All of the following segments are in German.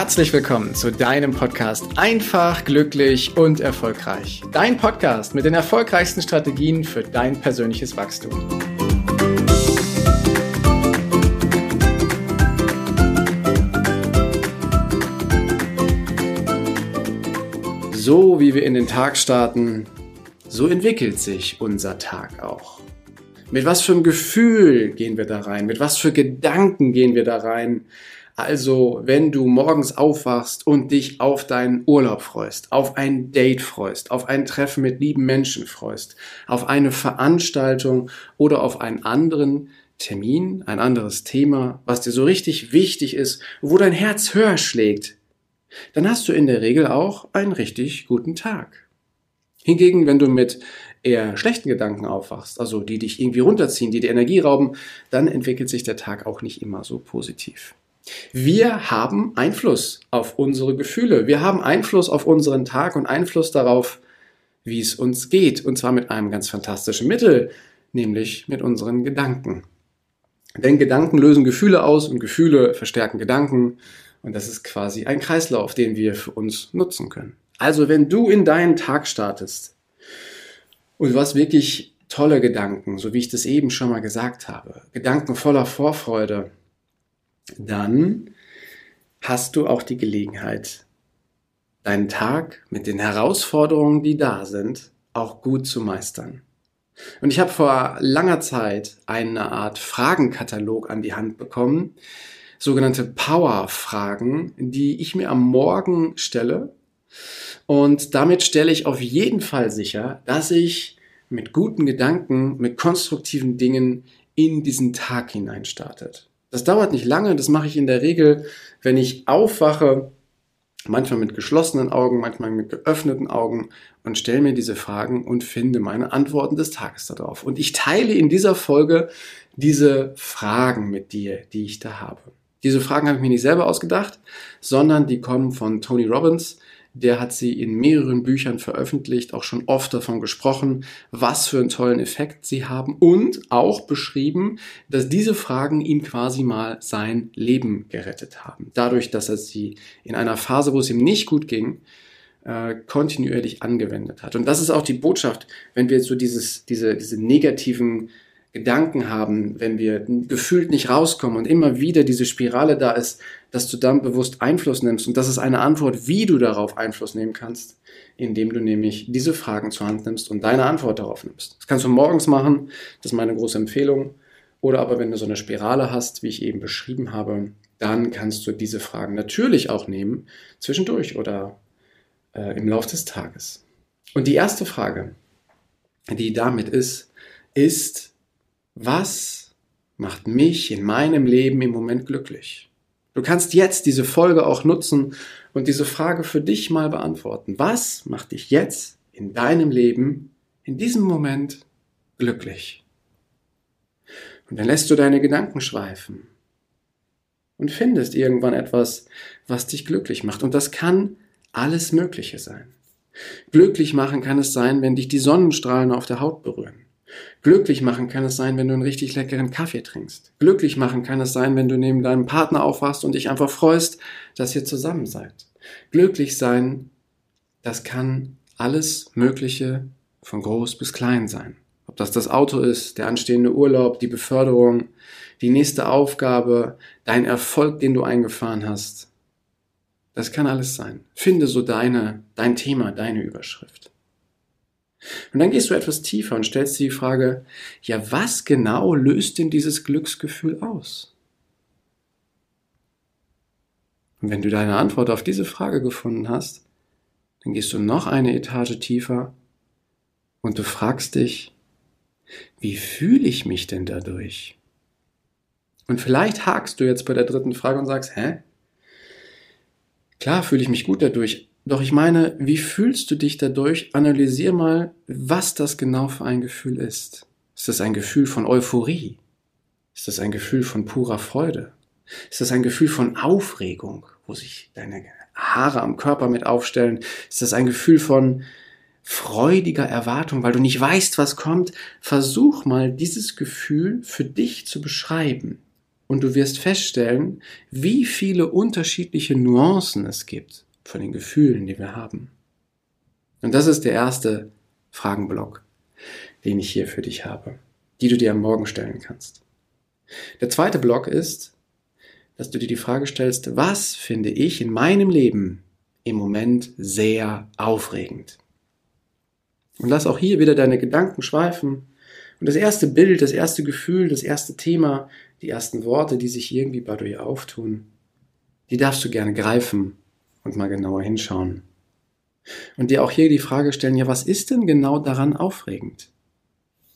Herzlich willkommen zu deinem Podcast Einfach, glücklich und erfolgreich. Dein Podcast mit den erfolgreichsten Strategien für dein persönliches Wachstum. So wie wir in den Tag starten, so entwickelt sich unser Tag auch. Mit was für einem Gefühl gehen wir da rein? Mit was für Gedanken gehen wir da rein? Also, wenn du morgens aufwachst und dich auf deinen Urlaub freust, auf ein Date freust, auf ein Treffen mit lieben Menschen freust, auf eine Veranstaltung oder auf einen anderen Termin, ein anderes Thema, was dir so richtig wichtig ist, wo dein Herz höher schlägt, dann hast du in der Regel auch einen richtig guten Tag. Hingegen, wenn du mit eher schlechten Gedanken aufwachst, also die dich irgendwie runterziehen, die dir Energie rauben, dann entwickelt sich der Tag auch nicht immer so positiv. Wir haben Einfluss auf unsere Gefühle. Wir haben Einfluss auf unseren Tag und Einfluss darauf, wie es uns geht. Und zwar mit einem ganz fantastischen Mittel, nämlich mit unseren Gedanken. Denn Gedanken lösen Gefühle aus und Gefühle verstärken Gedanken. Und das ist quasi ein Kreislauf, den wir für uns nutzen können. Also wenn du in deinen Tag startest und du hast wirklich tolle Gedanken, so wie ich das eben schon mal gesagt habe, Gedanken voller Vorfreude, dann hast du auch die Gelegenheit, deinen Tag mit den Herausforderungen, die da sind, auch gut zu meistern. Und ich habe vor langer Zeit eine Art Fragenkatalog an die Hand bekommen, sogenannte Power-Fragen, die ich mir am Morgen stelle. Und damit stelle ich auf jeden Fall sicher, dass ich mit guten Gedanken, mit konstruktiven Dingen in diesen Tag hinein startet. Das dauert nicht lange, das mache ich in der Regel, wenn ich aufwache, manchmal mit geschlossenen Augen, manchmal mit geöffneten Augen und stelle mir diese Fragen und finde meine Antworten des Tages darauf. Und ich teile in dieser Folge diese Fragen mit dir, die ich da habe. Diese Fragen habe ich mir nicht selber ausgedacht, sondern die kommen von Tony Robbins, der hat sie in mehreren Büchern veröffentlicht, auch schon oft davon gesprochen, was für einen tollen Effekt sie haben und auch beschrieben, dass diese Fragen ihm quasi mal sein Leben gerettet haben. Dadurch, dass er sie in einer Phase, wo es ihm nicht gut ging, äh, kontinuierlich angewendet hat. Und das ist auch die Botschaft, wenn wir so dieses, diese, diese negativen Gedanken haben, wenn wir gefühlt nicht rauskommen und immer wieder diese Spirale da ist, dass du dann bewusst Einfluss nimmst. Und das ist eine Antwort, wie du darauf Einfluss nehmen kannst, indem du nämlich diese Fragen zur Hand nimmst und deine Antwort darauf nimmst. Das kannst du morgens machen, das ist meine große Empfehlung. Oder aber wenn du so eine Spirale hast, wie ich eben beschrieben habe, dann kannst du diese Fragen natürlich auch nehmen, zwischendurch oder äh, im Laufe des Tages. Und die erste Frage, die damit ist, ist, was macht mich in meinem Leben im Moment glücklich? Du kannst jetzt diese Folge auch nutzen und diese Frage für dich mal beantworten. Was macht dich jetzt in deinem Leben in diesem Moment glücklich? Und dann lässt du deine Gedanken schweifen und findest irgendwann etwas, was dich glücklich macht. Und das kann alles Mögliche sein. Glücklich machen kann es sein, wenn dich die Sonnenstrahlen auf der Haut berühren. Glücklich machen kann es sein, wenn du einen richtig leckeren Kaffee trinkst. Glücklich machen kann es sein, wenn du neben deinem Partner aufwachst und dich einfach freust, dass ihr zusammen seid. Glücklich sein, das kann alles Mögliche von groß bis klein sein. Ob das das Auto ist, der anstehende Urlaub, die Beförderung, die nächste Aufgabe, dein Erfolg, den du eingefahren hast. Das kann alles sein. Finde so deine, dein Thema, deine Überschrift. Und dann gehst du etwas tiefer und stellst dir die Frage, ja, was genau löst denn dieses Glücksgefühl aus? Und wenn du deine Antwort auf diese Frage gefunden hast, dann gehst du noch eine Etage tiefer und du fragst dich, wie fühle ich mich denn dadurch? Und vielleicht hakst du jetzt bei der dritten Frage und sagst, hä? Klar fühle ich mich gut dadurch, doch ich meine, wie fühlst du dich dadurch? Analysier mal, was das genau für ein Gefühl ist. Ist das ein Gefühl von Euphorie? Ist das ein Gefühl von purer Freude? Ist das ein Gefühl von Aufregung, wo sich deine Haare am Körper mit aufstellen? Ist das ein Gefühl von freudiger Erwartung, weil du nicht weißt, was kommt? Versuch mal dieses Gefühl für dich zu beschreiben. und du wirst feststellen, wie viele unterschiedliche Nuancen es gibt von den Gefühlen, die wir haben. Und das ist der erste Fragenblock, den ich hier für dich habe, die du dir am Morgen stellen kannst. Der zweite Block ist, dass du dir die Frage stellst, was finde ich in meinem Leben im Moment sehr aufregend? Und lass auch hier wieder deine Gedanken schweifen. Und das erste Bild, das erste Gefühl, das erste Thema, die ersten Worte, die sich irgendwie bei dir auftun, die darfst du gerne greifen und mal genauer hinschauen. Und dir auch hier die Frage stellen, ja, was ist denn genau daran aufregend?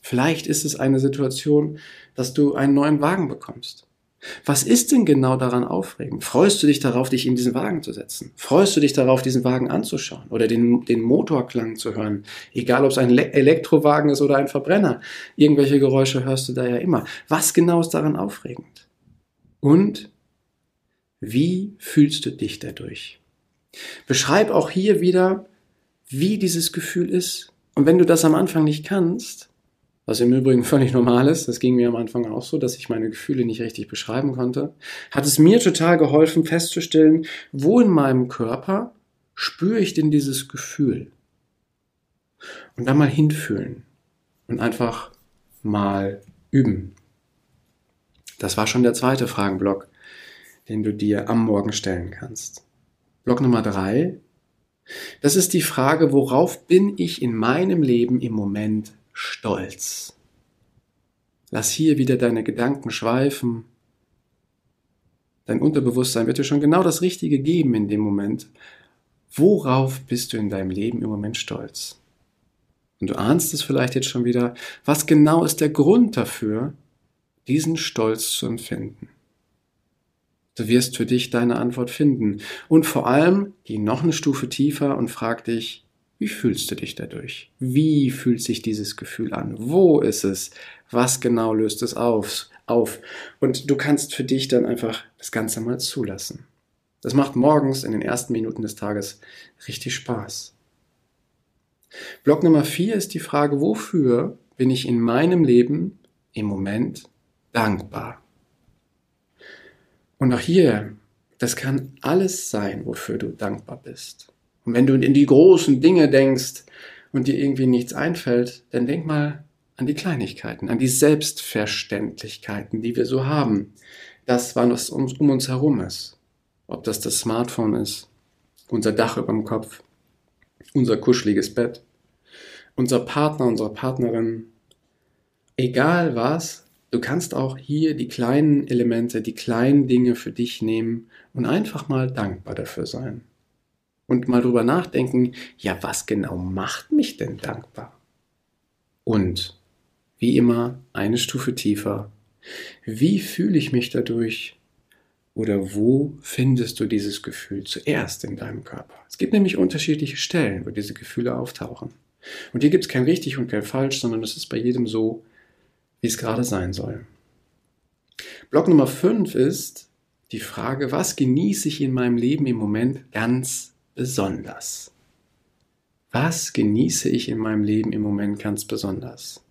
Vielleicht ist es eine Situation, dass du einen neuen Wagen bekommst. Was ist denn genau daran aufregend? Freust du dich darauf, dich in diesen Wagen zu setzen? Freust du dich darauf, diesen Wagen anzuschauen oder den, den Motorklang zu hören? Egal, ob es ein Elektrowagen ist oder ein Verbrenner. Irgendwelche Geräusche hörst du da ja immer. Was genau ist daran aufregend? Und wie fühlst du dich dadurch? Beschreib auch hier wieder, wie dieses Gefühl ist. Und wenn du das am Anfang nicht kannst, was im Übrigen völlig normal ist, das ging mir am Anfang auch so, dass ich meine Gefühle nicht richtig beschreiben konnte, hat es mir total geholfen festzustellen, wo in meinem Körper spüre ich denn dieses Gefühl? Und dann mal hinfühlen und einfach mal üben. Das war schon der zweite Fragenblock, den du dir am Morgen stellen kannst. Block Nummer drei. Das ist die Frage, worauf bin ich in meinem Leben im Moment stolz? Lass hier wieder deine Gedanken schweifen. Dein Unterbewusstsein wird dir schon genau das Richtige geben in dem Moment. Worauf bist du in deinem Leben im Moment stolz? Und du ahnst es vielleicht jetzt schon wieder. Was genau ist der Grund dafür, diesen Stolz zu empfinden? Du wirst für dich deine Antwort finden. Und vor allem geh noch eine Stufe tiefer und frag dich, wie fühlst du dich dadurch? Wie fühlt sich dieses Gefühl an? Wo ist es? Was genau löst es auf? Und du kannst für dich dann einfach das Ganze mal zulassen. Das macht morgens in den ersten Minuten des Tages richtig Spaß. Block Nummer vier ist die Frage, wofür bin ich in meinem Leben im Moment dankbar? Und auch hier, das kann alles sein, wofür du dankbar bist. Und wenn du in die großen Dinge denkst und dir irgendwie nichts einfällt, dann denk mal an die Kleinigkeiten, an die Selbstverständlichkeiten, die wir so haben. Das, was um uns herum ist. Ob das das Smartphone ist, unser Dach über dem Kopf, unser kuscheliges Bett, unser Partner, unsere Partnerin. Egal was, Du kannst auch hier die kleinen Elemente, die kleinen Dinge für dich nehmen und einfach mal dankbar dafür sein. Und mal drüber nachdenken, ja, was genau macht mich denn dankbar? Und wie immer eine Stufe tiefer, wie fühle ich mich dadurch? Oder wo findest du dieses Gefühl zuerst in deinem Körper? Es gibt nämlich unterschiedliche Stellen, wo diese Gefühle auftauchen. Und hier gibt es kein richtig und kein falsch, sondern es ist bei jedem so, wie es gerade sein soll. Block Nummer 5 ist die Frage, was genieße ich in meinem Leben im Moment ganz besonders? Was genieße ich in meinem Leben im Moment ganz besonders?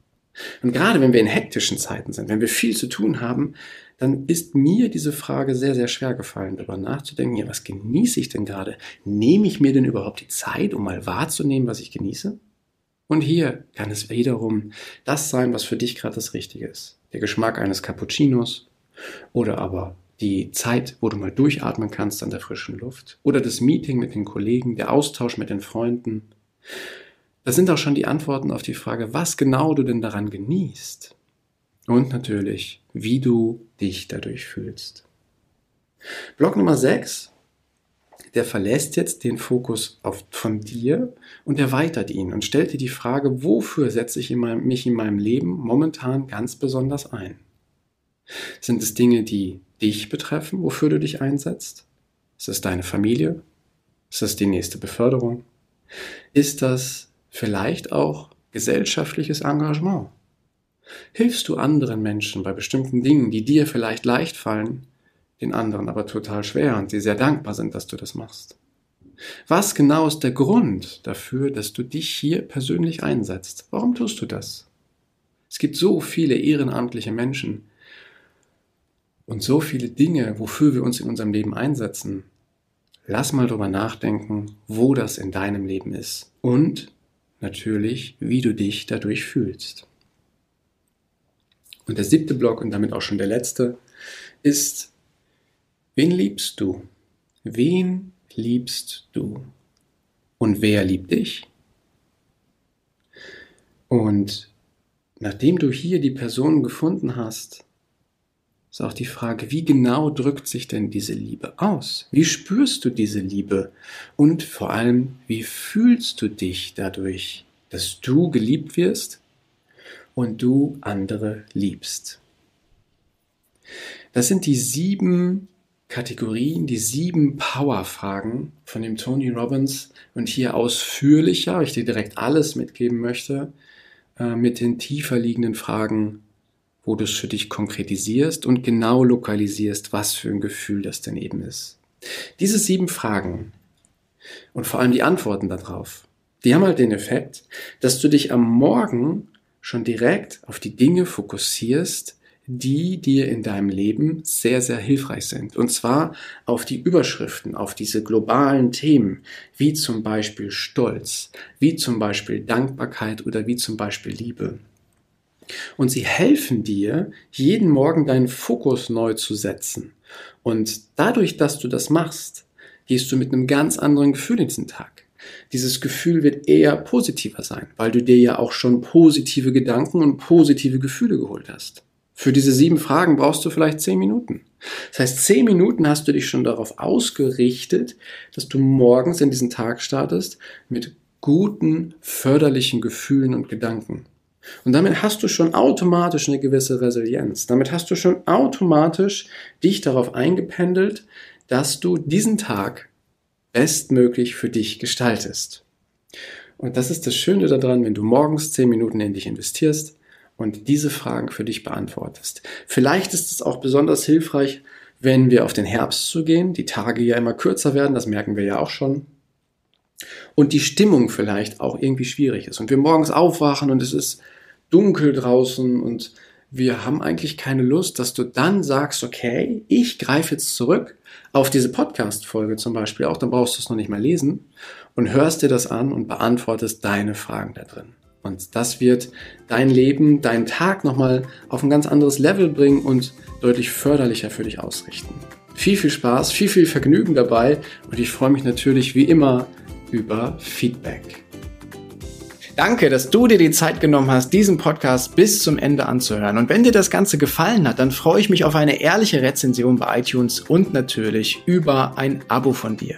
Und gerade wenn wir in hektischen Zeiten sind, wenn wir viel zu tun haben, dann ist mir diese Frage sehr, sehr schwer gefallen, darüber nachzudenken, ja, was genieße ich denn gerade? Nehme ich mir denn überhaupt die Zeit, um mal wahrzunehmen, was ich genieße? Und hier kann es wiederum das sein, was für dich gerade das Richtige ist. Der Geschmack eines Cappuccinos oder aber die Zeit, wo du mal durchatmen kannst an der frischen Luft oder das Meeting mit den Kollegen, der Austausch mit den Freunden. Das sind auch schon die Antworten auf die Frage, was genau du denn daran genießt. Und natürlich, wie du dich dadurch fühlst. Block Nummer 6 der verlässt jetzt den Fokus auf, von dir und erweitert ihn und stellt dir die Frage, wofür setze ich in meinem, mich in meinem Leben momentan ganz besonders ein? Sind es Dinge, die dich betreffen, wofür du dich einsetzt? Ist es deine Familie? Ist es die nächste Beförderung? Ist das vielleicht auch gesellschaftliches Engagement? Hilfst du anderen Menschen bei bestimmten Dingen, die dir vielleicht leicht fallen, den anderen aber total schwer und sie sehr dankbar sind, dass du das machst. Was genau ist der Grund dafür, dass du dich hier persönlich einsetzt? Warum tust du das? Es gibt so viele ehrenamtliche Menschen und so viele Dinge, wofür wir uns in unserem Leben einsetzen. Lass mal drüber nachdenken, wo das in deinem Leben ist und natürlich, wie du dich dadurch fühlst. Und der siebte Block und damit auch schon der letzte ist, wen liebst du? Wen liebst du? Und wer liebt dich? Und nachdem du hier die Person gefunden hast, ist auch die Frage, wie genau drückt sich denn diese Liebe aus? Wie spürst du diese Liebe? Und vor allem, wie fühlst du dich dadurch, dass du geliebt wirst und du andere liebst? Das sind die sieben Kategorien, die sieben Power-Fragen von dem Tony Robbins und hier ausführlicher, ich dir direkt alles mitgeben möchte, äh, mit den tiefer liegenden Fragen wo du es für dich konkretisierst und genau lokalisierst, was für ein Gefühl das denn eben ist. Diese sieben Fragen und vor allem die Antworten darauf, die haben halt den Effekt, dass du dich am Morgen schon direkt auf die Dinge fokussierst, die dir in deinem Leben sehr, sehr hilfreich sind. Und zwar auf die Überschriften, auf diese globalen Themen, wie zum Beispiel Stolz, wie zum Beispiel Dankbarkeit oder wie zum Beispiel Liebe. Und sie helfen dir, jeden Morgen deinen Fokus neu zu setzen. Und dadurch, dass du das machst, gehst du mit einem ganz anderen Gefühl in diesen Tag. Dieses Gefühl wird eher positiver sein, weil du dir ja auch schon positive Gedanken und positive Gefühle geholt hast. Für diese sieben Fragen brauchst du vielleicht zehn Minuten. Das heißt, zehn Minuten hast du dich schon darauf ausgerichtet, dass du morgens in diesen Tag startest mit guten, förderlichen Gefühlen und Gedanken. Und damit hast du schon automatisch eine gewisse Resilienz. Damit hast du schon automatisch dich darauf eingependelt, dass du diesen Tag bestmöglich für dich gestaltest. Und das ist das Schöne daran, wenn du morgens zehn Minuten in dich investierst und diese Fragen für dich beantwortest. Vielleicht ist es auch besonders hilfreich, wenn wir auf den Herbst zu gehen, die Tage ja immer kürzer werden, das merken wir ja auch schon. Und die Stimmung vielleicht auch irgendwie schwierig ist. Und wir morgens aufwachen und es ist dunkel draußen und wir haben eigentlich keine Lust, dass du dann sagst, okay, ich greife jetzt zurück auf diese Podcast-Folge zum Beispiel auch, dann brauchst du es noch nicht mal lesen und hörst dir das an und beantwortest deine Fragen da drin. Und das wird dein Leben, deinen Tag nochmal auf ein ganz anderes Level bringen und deutlich förderlicher für dich ausrichten. Viel, viel Spaß, viel, viel Vergnügen dabei und ich freue mich natürlich wie immer über Feedback. Danke, dass du dir die Zeit genommen hast, diesen Podcast bis zum Ende anzuhören. Und wenn dir das Ganze gefallen hat, dann freue ich mich auf eine ehrliche Rezension bei iTunes und natürlich über ein Abo von dir.